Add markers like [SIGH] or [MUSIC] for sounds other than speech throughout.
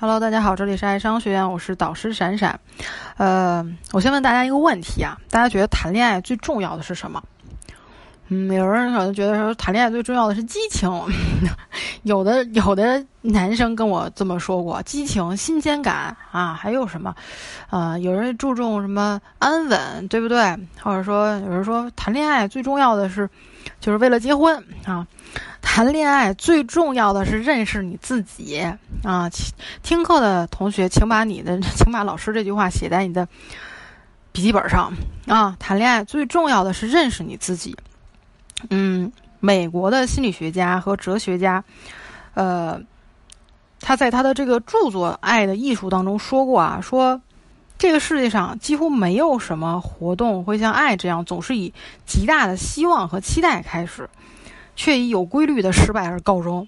Hello，大家好，这里是爱商学院，我是导师闪闪。呃，我先问大家一个问题啊，大家觉得谈恋爱最重要的是什么？嗯，有人可能觉得说谈恋爱最重要的是激情，[LAUGHS] 有的有的男生跟我这么说过，激情、新鲜感啊，还有什么？啊，有人注重什么安稳，对不对？或者说有人说谈恋爱最重要的是，就是为了结婚啊。谈恋爱最重要的是认识你自己啊！听课的同学，请把你的，请把老师这句话写在你的笔记本上啊！谈恋爱最重要的是认识你自己。[LAUGHS] 嗯，美国的心理学家和哲学家，呃，他在他的这个著作《爱的艺术》当中说过啊，说这个世界上几乎没有什么活动会像爱这样，总是以极大的希望和期待开始。却以有规律的失败而告终。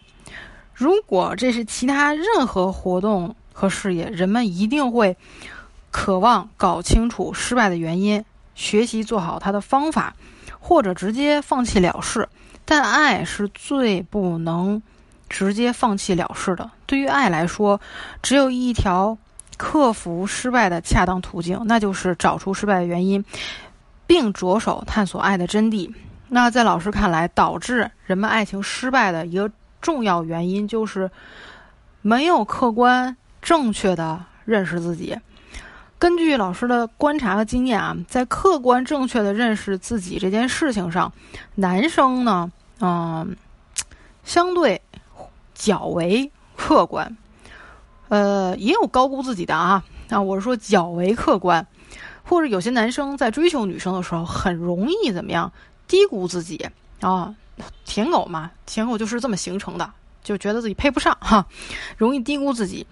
如果这是其他任何活动和事业，人们一定会渴望搞清楚失败的原因，学习做好它的方法，或者直接放弃了事。但爱是最不能直接放弃了事的。对于爱来说，只有一条克服失败的恰当途径，那就是找出失败的原因，并着手探索爱的真谛。那在老师看来，导致人们爱情失败的一个重要原因，就是没有客观正确的认识自己。根据老师的观察和经验啊，在客观正确的认识自己这件事情上，男生呢，嗯，相对较为客观，呃，也有高估自己的啊。啊，我是说较为客观，或者有些男生在追求女生的时候，很容易怎么样？低估自己啊，舔狗嘛，舔狗就是这么形成的，就觉得自己配不上哈，容易低估自己。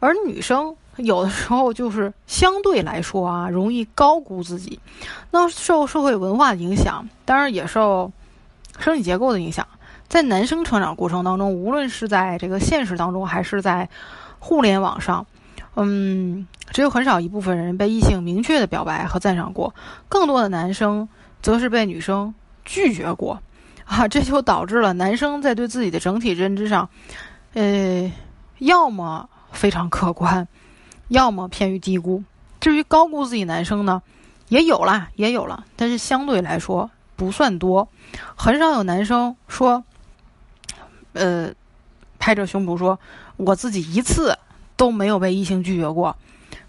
而女生有的时候就是相对来说啊，容易高估自己。那受社会文化的影响，当然也受生理结构的影响。在男生成长过程当中，无论是在这个现实当中，还是在互联网上，嗯，只有很少一部分人被异性明确的表白和赞赏过，更多的男生。则是被女生拒绝过，[LAUGHS] 啊，这就导致了男生在对自己的整体认知上，呃，要么非常客观，要么偏于低估。至于高估自己男生呢，也有啦，也有了，但是相对来说不算多，很少有男生说，呃，拍着胸脯说，我自己一次都没有被异性拒绝过。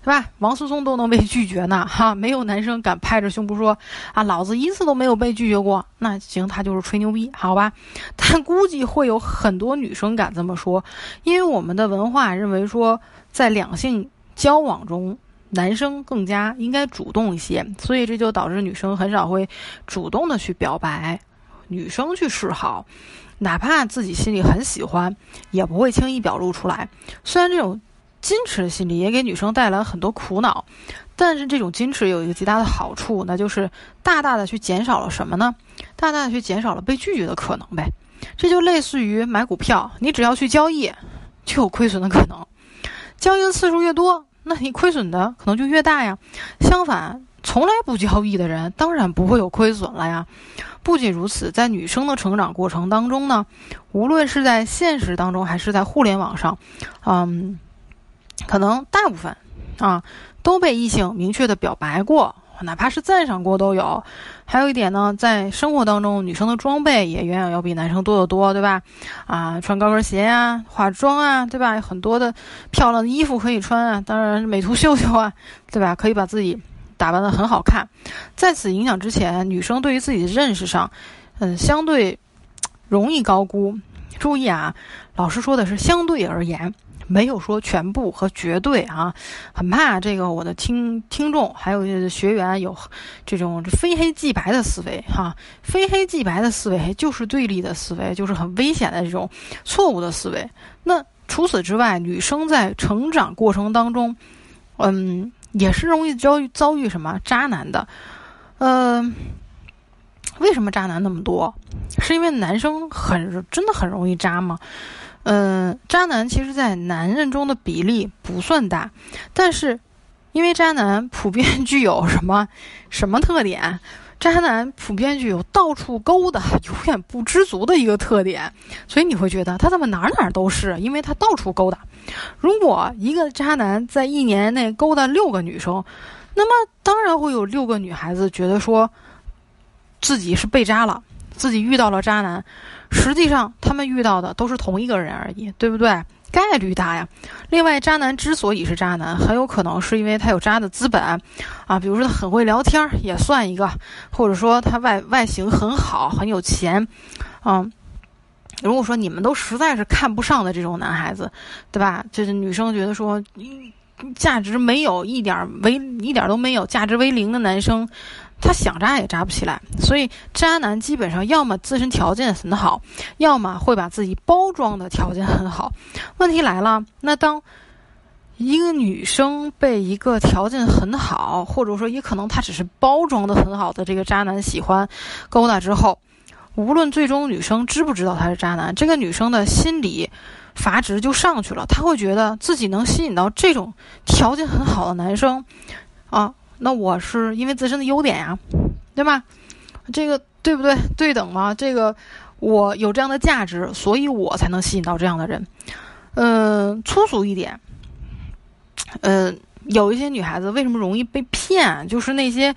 对吧？王思聪都能被拒绝呢，哈，没有男生敢拍着胸脯说啊，老子一次都没有被拒绝过。那行，他就是吹牛逼，好吧？但估计会有很多女生敢这么说，因为我们的文化认为说，在两性交往中，男生更加应该主动一些，所以这就导致女生很少会主动的去表白，女生去示好，哪怕自己心里很喜欢，也不会轻易表露出来。虽然这种。矜持的心理也给女生带来很多苦恼，但是这种矜持有一个极大的好处，那就是大大的去减少了什么呢？大大的去减少了被拒绝的可能呗。这就类似于买股票，你只要去交易，就有亏损的可能。交易的次数越多，那你亏损的可能就越大呀。相反，从来不交易的人，当然不会有亏损了呀。不仅如此，在女生的成长过程当中呢，无论是在现实当中还是在互联网上，嗯。可能大部分，啊，都被异性明确的表白过，哪怕是赞赏过都有。还有一点呢，在生活当中，女生的装备也远远要比男生多得多，对吧？啊，穿高跟鞋呀，化妆啊，对吧？很多的漂亮的衣服可以穿啊，当然美图秀秀啊，对吧？可以把自己打扮的很好看。在此影响之前，女生对于自己的认识上，嗯，相对容易高估。注意啊，老师说的是相对而言。没有说全部和绝对啊，很怕这个我的听听众还有学员有这种非黑即白的思维哈，非黑即白的思维就是对立的思维，就是很危险的这种错误的思维。那除此之外，女生在成长过程当中，嗯，也是容易遭遇遭遇什么渣男的，嗯，为什么渣男那么多？是因为男生很真的很容易渣吗？嗯，渣男其实，在男人中的比例不算大，但是，因为渣男普遍 [LAUGHS] 具有什么什么特点？渣男普遍具有到处勾搭、[LAUGHS] 永远不知足的一个特点，所以你会觉得他怎么哪哪都是，因为他到处勾搭。如果一个渣男在一年内勾搭六个女生，那么当然会有六个女孩子觉得说自己是被渣了，自己遇到了渣男。实际上，他们遇到的都是同一个人而已，对不对？概率大呀。另外，渣男之所以是渣男，很有可能是因为他有渣的资本，啊，比如说他很会聊天，也算一个；或者说他外外形很好，很有钱，嗯。如果说你们都实在是看不上的这种男孩子，对吧？就是女生觉得说，价值没有一点为一点都没有，价值为零的男生。他想渣也渣不起来，所以渣男基本上要么自身条件很好，要么会把自己包装的条件很好。问题来了，那当一个女生被一个条件很好，或者说也可能他只是包装的很好的这个渣男喜欢勾搭之后，无论最终女生知不知道他是渣男，这个女生的心理阀值就上去了，她会觉得自己能吸引到这种条件很好的男生，啊。那我是因为自身的优点呀，对吧？这个对不对？对等吗？这个我有这样的价值，所以我才能吸引到这样的人。嗯，粗俗一点，嗯，有一些女孩子为什么容易被骗？就是那些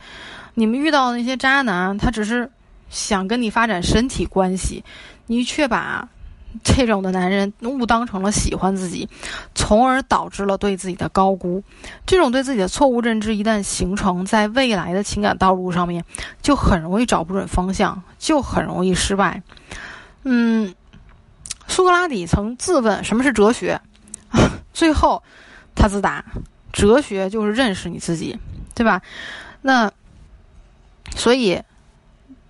你们遇到的那些渣男，他只是想跟你发展身体关系，你却把。[LAUGHS] 这种的男人误当成了喜欢自己，从而导致了对自己的高估。这种对自己的错误认知一旦形成，在未来的情感道路上面，就很容易找不准方向，就很容易失败。嗯，苏格拉底曾自问什么是哲学，[LAUGHS] 最后他自答：哲学就是认识你自己，对吧？那所以，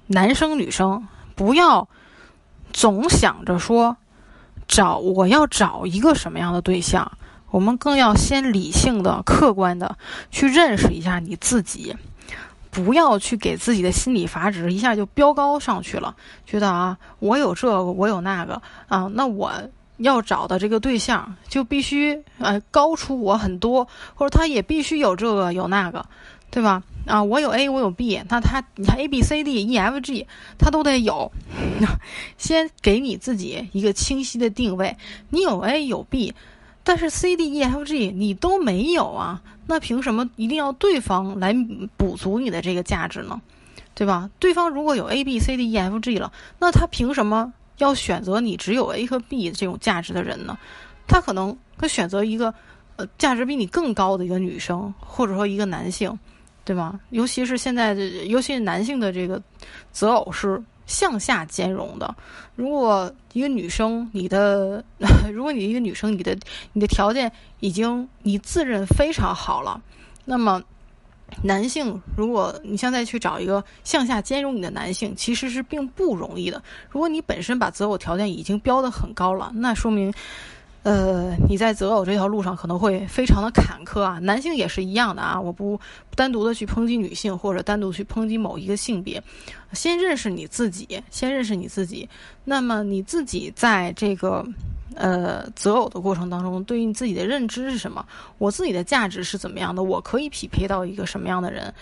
男生女生不要。总想着说，找我要找一个什么样的对象，我们更要先理性的、客观的去认识一下你自己，不要去给自己的心理阀值一下就飙高上去了，觉得啊，我有这个，我有那个啊，那我要找的这个对象就必须呃高出我很多，或者他也必须有这个有那个，对吧？啊，我有 A，我有 B，那他你看 A B C D E F G，他都得有。[LAUGHS] 先给你自己一个清晰的定位，你有 A 有 B，但是 C D E F G 你都没有啊，那凭什么一定要对方来补足你的这个价值呢？对吧？对方如果有 A B C D E F G 了，那他凭什么要选择你只有 A 和 B 这种价值的人呢？他可能会选择一个呃价值比你更高的一个女生，或者说一个男性。对吗？尤其是现在，尤其是男性的这个择偶是向下兼容的。如果一个女生，你的，[LAUGHS] 如果你一个女生，你的你的条件已经你自认非常好了，那么男性，如果你现在去找一个向下兼容你的男性，其实是并不容易的。如果你本身把择偶条件已经标的很高了，那说明。呃，你在择偶这条路上可能会非常的坎坷啊，男性也是一样的啊。我不单独的去抨击女性，或者单独去抨击某一个性别，先认识你自己，先认识你自己。那么你自己在这个呃择偶的过程当中，对于你自己的认知是什么？我自己的价值是怎么样的？我可以匹配到一个什么样的人？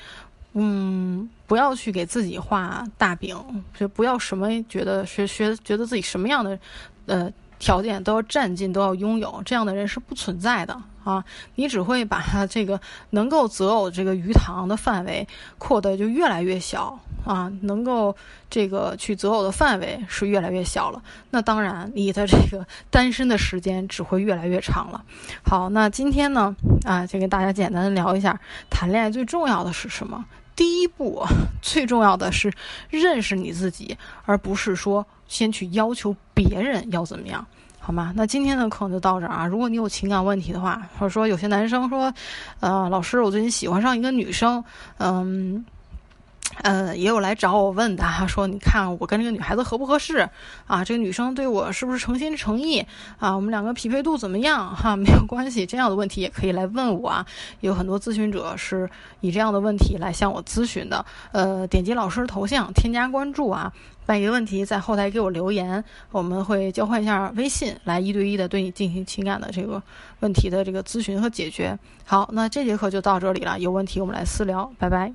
嗯，不要去给自己画大饼，就不要什么觉得学学觉得自己什么样的呃。条件都要占尽，都要拥有，这样的人是不存在的啊！你只会把这个能够择偶这个鱼塘的范围扩得就越来越小啊，能够这个去择偶的范围是越来越小了。那当然，你的这个单身的时间只会越来越长了。好，那今天呢啊，就跟大家简单的聊一下，谈恋爱最重要的是什么？第一步，最重要的是认识你自己，而不是说。先去要求别人要怎么样，好吗？那今天的课就到这儿啊。如果你有情感问题的话，或者说有些男生说，呃，老师，我最近喜欢上一个女生，嗯。呃，也有来找我问的，说你看我跟这个女孩子合不合适啊？这个女生对我是不是诚心诚意啊？我们两个匹配度怎么样？哈，[LAUGHS] 没有关系，这样的问题也可以来问我啊。有很多咨询者是以这样的问题来向我咨询的。呃，点击老师头像，添加关注啊，把一个问题在后台给我留言，我们会交换一下微信，来一对一的对你进行情感的这个问题的这个咨询和解决。好，那这节课就到这里了，有问题我们来私聊，拜拜。